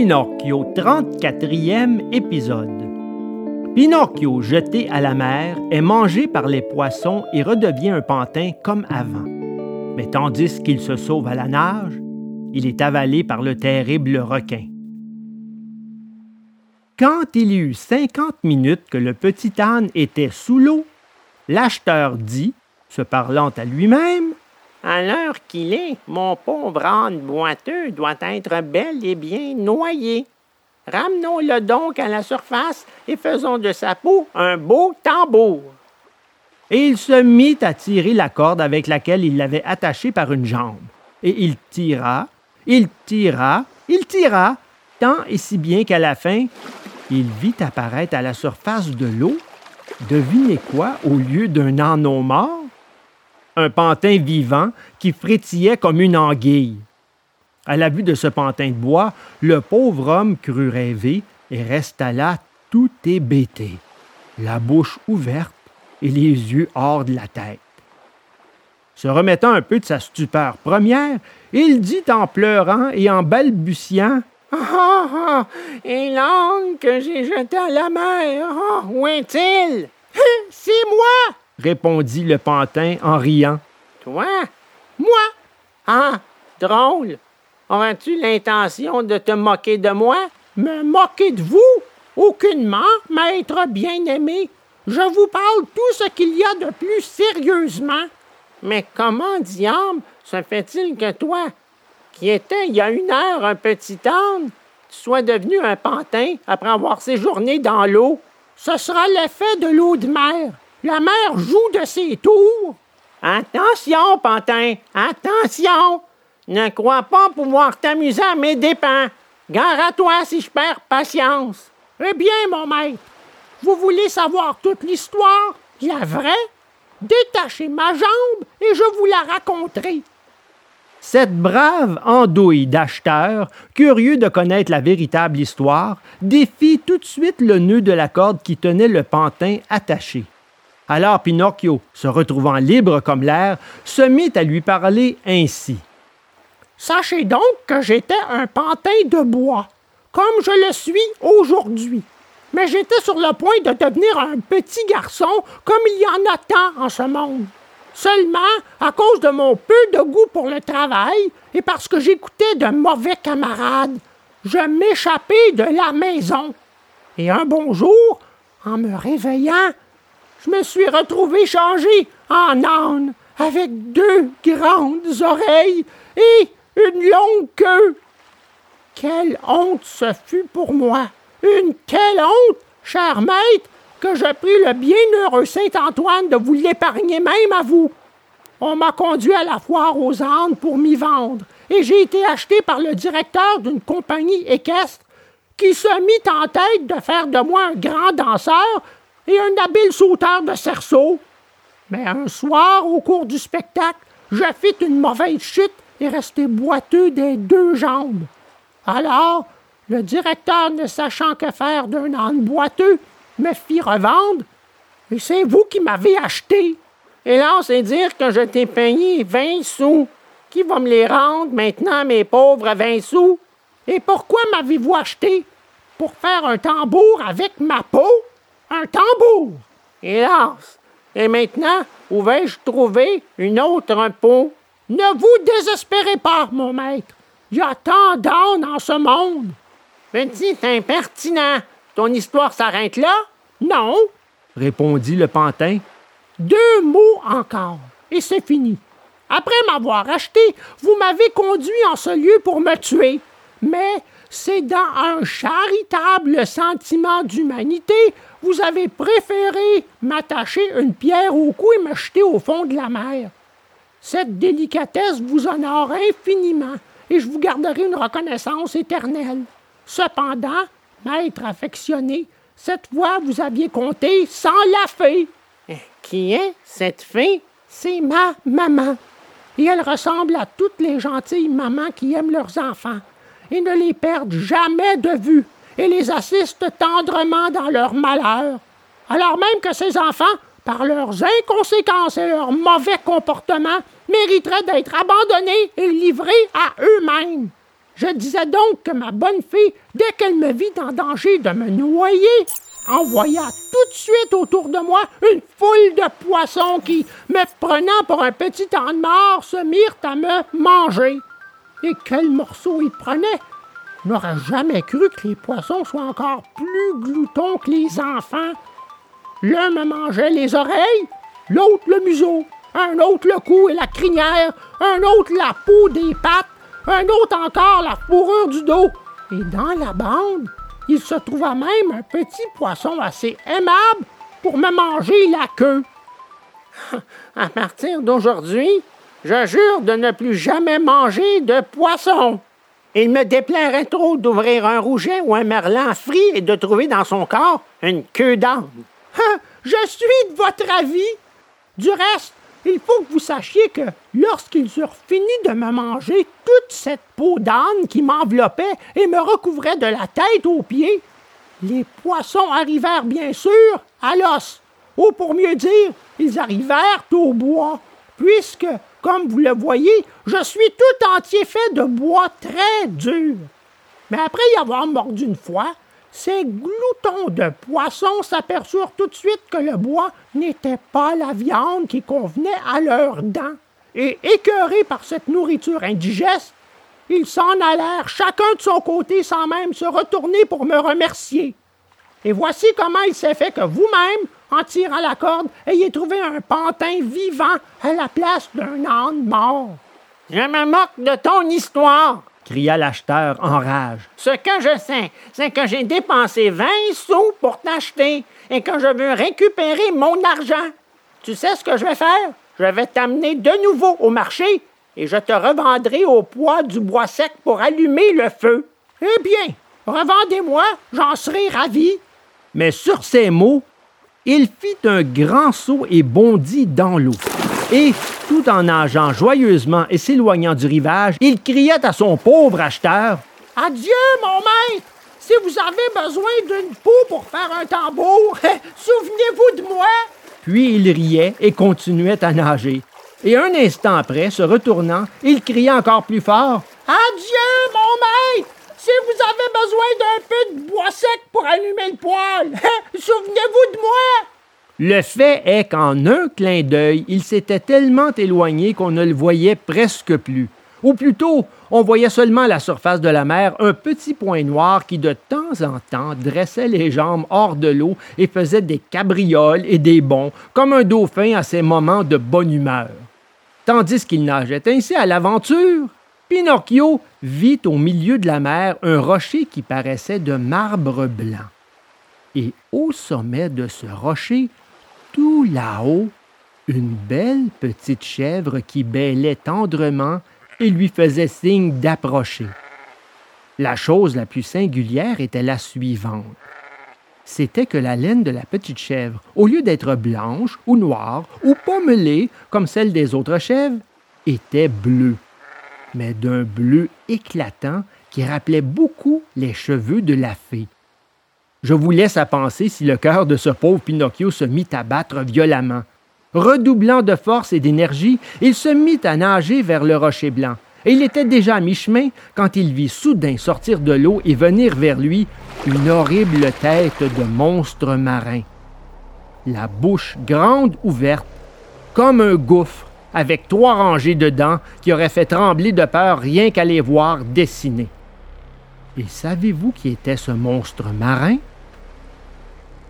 Pinocchio, 34e épisode. Pinocchio, jeté à la mer, est mangé par les poissons et redevient un pantin comme avant. Mais tandis qu'il se sauve à la nage, il est avalé par le terrible requin. Quand il y eut cinquante minutes que le petit âne était sous l'eau, l'acheteur dit, se parlant à lui-même, à l'heure qu'il est, mon pauvre âne boiteux doit être bel et bien noyé. Ramenons-le donc à la surface et faisons de sa peau un beau tambour. Et il se mit à tirer la corde avec laquelle il l'avait attaché par une jambe. Et il tira, il tira, il tira, tant et si bien qu'à la fin, il vit apparaître à la surface de l'eau, devinez quoi, au lieu d'un âneau mort, un pantin vivant qui frétillait comme une anguille. À la vue de ce pantin de bois, le pauvre homme crut rêver et resta là tout hébété, la bouche ouverte et les yeux hors de la tête. Se remettant un peu de sa stupeur première, il dit en pleurant et en balbutiant Ah ah ah Et l'angle que j'ai jeté à la mer, ah, où est-il? C'est moi répondit le pantin en riant. Toi? Moi? Ah, drôle. Aurais-tu l'intention de te moquer de moi? Me moquer de vous? Aucunement, maître bien-aimé. Je vous parle tout ce qu'il y a de plus sérieusement. Mais comment, diable, se fait-il que toi, qui étais il y a une heure un petit âne, tu sois devenu un pantin après avoir séjourné dans l'eau? Ce sera l'effet de l'eau de mer. La mer joue de ses tours. Attention, pantin, attention! Ne crois pas pouvoir t'amuser à mes dépens. Gare à toi si je perds patience. Eh bien, mon maître, vous voulez savoir toute l'histoire, la vraie? Détachez ma jambe et je vous la raconterai. Cette brave andouille d'acheteur, curieux de connaître la véritable histoire, défie tout de suite le nœud de la corde qui tenait le pantin attaché. Alors Pinocchio, se retrouvant libre comme l'air, se mit à lui parler ainsi. Sachez donc que j'étais un pantin de bois, comme je le suis aujourd'hui. Mais j'étais sur le point de devenir un petit garçon comme il y en a tant en ce monde. Seulement, à cause de mon peu de goût pour le travail et parce que j'écoutais de mauvais camarades, je m'échappais de la maison. Et un bon jour, en me réveillant, je me suis retrouvé changé en âne, avec deux grandes oreilles et une longue queue. Quelle honte ce fut pour moi! Une telle honte, cher maître, que je pris le bienheureux Saint-Antoine de vous l'épargner même à vous. On m'a conduit à la foire aux ânes pour m'y vendre, et j'ai été acheté par le directeur d'une compagnie équestre qui se mit en tête de faire de moi un grand danseur et un habile sauteur de cerceau. Mais un soir, au cours du spectacle, je fis une mauvaise chute et restai boiteux des deux jambes. Alors, le directeur, ne sachant que faire d'un âne boiteux, me fit revendre, et c'est vous qui m'avez acheté. Et là, c'est dire que je t'ai payé vingt sous. Qui va me les rendre maintenant, mes pauvres vingt sous? Et pourquoi m'avez-vous acheté? Pour faire un tambour avec ma peau? Un tambour. Hélas. Et maintenant, où vais-je trouver une autre peau? Ne vous désespérez pas, mon maître. Il y a tant d'ânes en ce monde. Petit impertinent. Ton histoire s'arrête là? Non, répondit le pantin. Deux mots encore, et c'est fini. Après m'avoir acheté, vous m'avez conduit en ce lieu pour me tuer. Mais c'est dans un charitable sentiment d'humanité, vous avez préféré m'attacher une pierre au cou et me jeter au fond de la mer. Cette délicatesse vous honore infiniment et je vous garderai une reconnaissance éternelle. Cependant, maître affectionné, cette fois vous aviez compté sans la fée. Eh, qui est cette fée? C'est ma maman. Et elle ressemble à toutes les gentilles mamans qui aiment leurs enfants et ne les perdent jamais de vue et les assistent tendrement dans leur malheur, alors même que ces enfants, par leurs inconséquences et leur mauvais comportement, mériteraient d'être abandonnés et livrés à eux-mêmes. Je disais donc que ma bonne fille, dès qu'elle me vit en danger de me noyer, envoya tout de suite autour de moi une foule de poissons qui, me prenant pour un petit âne mort, se mirent à me manger. Et quel morceau ils prenaient! Je n'aurais jamais cru que les poissons soient encore plus gloutons que les enfants. L'un me mangeait les oreilles, l'autre le museau, un autre le cou et la crinière, un autre la peau des pattes, un autre encore la fourrure du dos. Et dans la bande, il se trouva même un petit poisson assez aimable pour me manger la queue. À partir d'aujourd'hui, je jure de ne plus jamais manger de poisson. Il me déplairait trop d'ouvrir un rouget ou un merlan frit et de trouver dans son corps une queue d'âne. Je suis de votre avis. Du reste, il faut que vous sachiez que lorsqu'ils eurent fini de me manger toute cette peau d'âne qui m'enveloppait et me recouvrait de la tête aux pieds, les poissons arrivèrent bien sûr à l'os, ou pour mieux dire, ils arrivèrent au bois, puisque, comme vous le voyez, je suis tout entier fait de bois très dur. Mais après y avoir mordu une fois, ces gloutons de poissons s'aperçurent tout de suite que le bois n'était pas la viande qui convenait à leurs dents. Et écœurés par cette nourriture indigeste, ils s'en allèrent chacun de son côté sans même se retourner pour me remercier. Et voici comment il s'est fait que vous-même, en tirant la corde, ayez trouvé un pantin vivant à la place d'un âne mort. Je me moque de ton histoire, cria l'acheteur en rage. Ce que je sais, c'est que j'ai dépensé 20 sous pour t'acheter et que je veux récupérer mon argent. Tu sais ce que je vais faire? Je vais t'amener de nouveau au marché et je te revendrai au poids du bois sec pour allumer le feu. Eh bien, revendez-moi, j'en serai ravi. Mais sur ces mots, il fit un grand saut et bondit dans l'eau. Et, tout en nageant joyeusement et s'éloignant du rivage, il criait à son pauvre acheteur Adieu, mon maître Si vous avez besoin d'une peau pour faire un tambour, souvenez-vous de moi Puis il riait et continuait à nager. Et un instant après, se retournant, il cria encore plus fort Adieu, mon maître vous avez besoin d'un peu de bois sec pour allumer le poêle, souvenez-vous de moi. Le fait est qu'en un clin d'œil, il s'était tellement éloigné qu'on ne le voyait presque plus. Ou plutôt, on voyait seulement à la surface de la mer un petit point noir qui de temps en temps dressait les jambes hors de l'eau et faisait des cabrioles et des bonds, comme un dauphin à ses moments de bonne humeur. Tandis qu'il nageait ainsi à l'aventure, Pinocchio vit au milieu de la mer un rocher qui paraissait de marbre blanc. Et au sommet de ce rocher, tout là-haut, une belle petite chèvre qui bêlait tendrement et lui faisait signe d'approcher. La chose la plus singulière était la suivante. C'était que la laine de la petite chèvre, au lieu d'être blanche ou noire ou pommelée comme celle des autres chèvres, était bleue, mais d'un bleu éclatant qui rappelait beaucoup les cheveux de la fée. Je vous laisse à penser si le cœur de ce pauvre Pinocchio se mit à battre violemment. Redoublant de force et d'énergie, il se mit à nager vers le rocher blanc. Et il était déjà à mi-chemin quand il vit soudain sortir de l'eau et venir vers lui une horrible tête de monstre marin. La bouche grande ouverte, comme un gouffre, avec trois rangées de dents qui auraient fait trembler de peur rien qu'à les voir dessiner. Et savez-vous qui était ce monstre marin?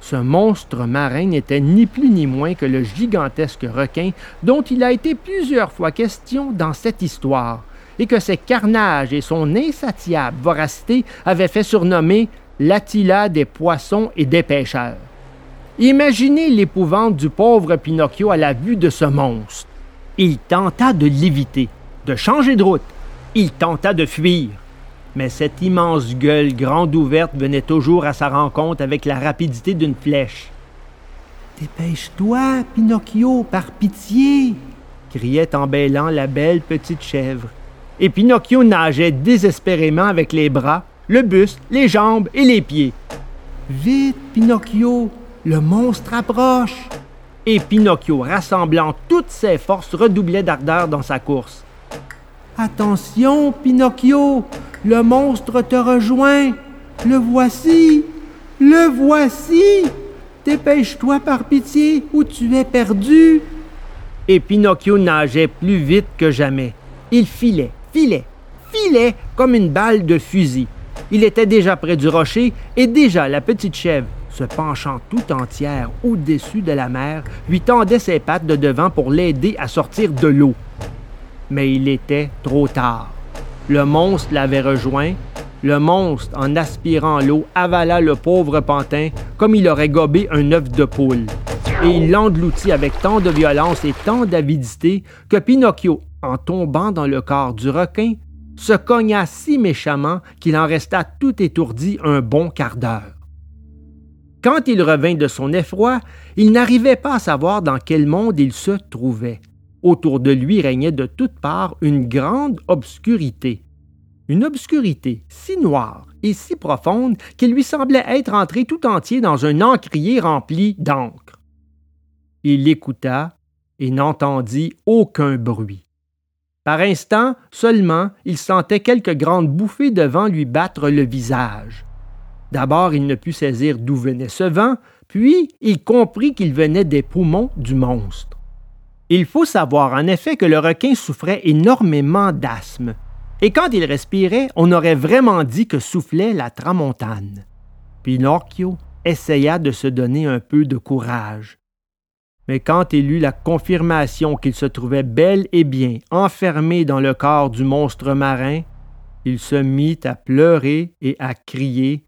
Ce monstre marin n'était ni plus ni moins que le gigantesque requin dont il a été plusieurs fois question dans cette histoire, et que ses carnages et son insatiable voracité avaient fait surnommer l'Attila des poissons et des pêcheurs. Imaginez l'épouvante du pauvre Pinocchio à la vue de ce monstre. Il tenta de l'éviter, de changer de route. Il tenta de fuir mais cette immense gueule grande ouverte venait toujours à sa rencontre avec la rapidité d'une flèche. Dépêche-toi, Pinocchio, par pitié criait en bêlant la belle petite chèvre. Et Pinocchio nageait désespérément avec les bras, le buste, les jambes et les pieds. Vite, Pinocchio, le monstre approche. Et Pinocchio, rassemblant toutes ses forces, redoublait d'ardeur dans sa course. Attention, Pinocchio, Le monstre te rejoint. Le voici. Le voici. Dépêche-toi par pitié ou tu es perdu. Et Pinocchio nageait plus vite que jamais. Il filait, filait, filait comme une balle de fusil. Il était déjà près du rocher et déjà la petite chèvre, se penchant tout entière au-dessus de la mer, lui tendait ses pattes de devant pour l'aider à sortir de l'eau. Mais il était trop tard. Le monstre l'avait rejoint. Le monstre, en aspirant l'eau, avala le pauvre pantin comme il aurait gobé un œuf de poule. Et il l'engloutit avec tant de violence et tant d'avidité que Pinocchio, en tombant dans le corps du requin, se cogna si méchamment qu'il en resta tout étourdi un bon quart d'heure. Quand il revint de son effroi, il n'arrivait pas à savoir dans quel monde il se trouvait. Autour de lui régnait de toutes parts une grande obscurité. Une obscurité si noire et si profonde qu'il lui semblait être entré tout entier dans un encrier rempli d'encre. Il écouta et n'entendit aucun bruit. Par instant seulement, il sentait quelques grandes bouffées de vent lui battre le visage. D'abord, il ne put saisir d'où venait ce vent, puis il comprit qu'il venait des poumons du monstre. Il faut savoir en effet que le requin souffrait énormément d'asthme, et quand il respirait, on aurait vraiment dit que soufflait la tramontane. Pinocchio essaya de se donner un peu de courage. Mais quand il eut la confirmation qu'il se trouvait bel et bien enfermé dans le corps du monstre marin, il se mit à pleurer et à crier,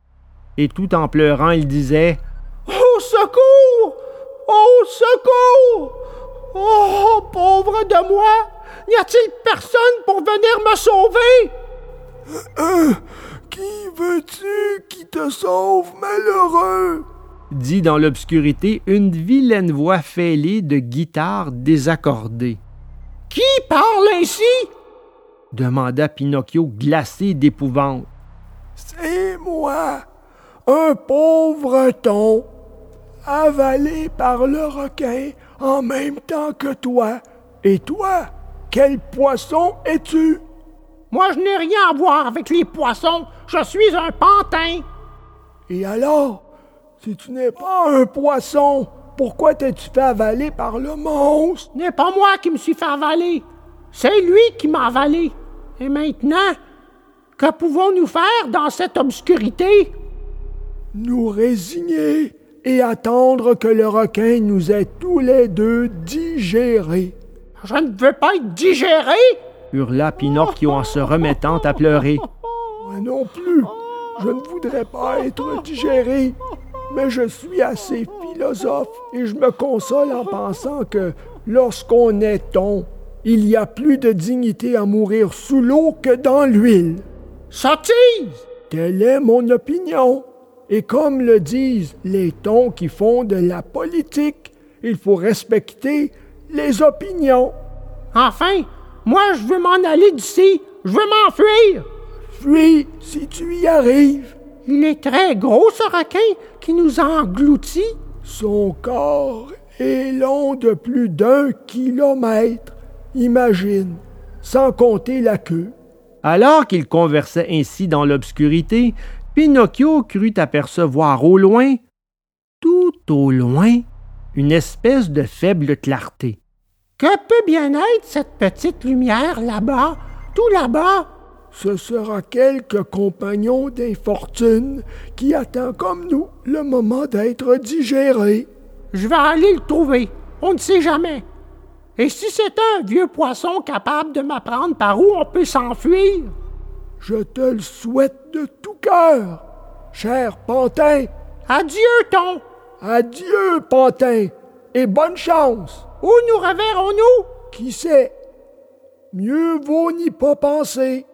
et tout en pleurant il disait Au secours Au secours Oh, pauvre de moi N'y a-t-il personne pour venir me sauver? Euh, Qui veux-tu qui te sauve, malheureux? dit dans l'obscurité une vilaine voix fêlée de guitare désaccordée. Qui parle ainsi? demanda Pinocchio glacé d'épouvante. C'est moi, un pauvre ton, avalé par le requin en même temps que toi. Et toi, quel poisson es-tu? Moi, je n'ai rien à voir avec les poissons. Je suis un pantin. Et alors, si tu n'es pas un poisson, pourquoi t'es-tu fait avaler par le monstre? Ce n'est pas moi qui me suis fait avaler. C'est lui qui m'a avalé. Et maintenant, que pouvons-nous faire dans cette obscurité? Nous résigner et attendre que le requin nous ait tous les deux digérés. Je ne veux pas être digéré! hurla Pinocchio en se remettant à pleurer. Moi non plus. Je ne voudrais pas être digéré mais je suis assez philosophe et je me console en pensant que lorsqu'on est ton, il y a plus de dignité à mourir sous l'eau que dans l'huile. Sottise! Telle est mon opinion. Et comme le disent les tons qui font de la politique, il faut respecter les opinions. Enfin, moi je veux m'en aller d'ici. Je veux m'enfuir. Fuis si tu y arrives. Il est très gros, ce requin, qui nous a engloutis. Son corps est long de plus d'un kilomètre. Imagine, sans compter la queue. Alors qu'il conversait ainsi dans l'obscurité, Pinocchio crut apercevoir au loin, tout au loin, une espèce de faible clarté. Que peut bien être cette petite lumière là-bas, tout là-bas? ce sera quelque compagnon d'infortune qui attend comme nous le moment d'être digéré. Je vais aller le trouver. On ne sait jamais. Et si c'est un vieux poisson capable de m'apprendre par où on peut s'enfuir? Je te le souhaite de tout cœur, cher Pantin. Adieu, Ton. Adieu, Pantin. Et bonne chance. Où nous reverrons-nous? Qui sait? Mieux vaut n'y pas penser.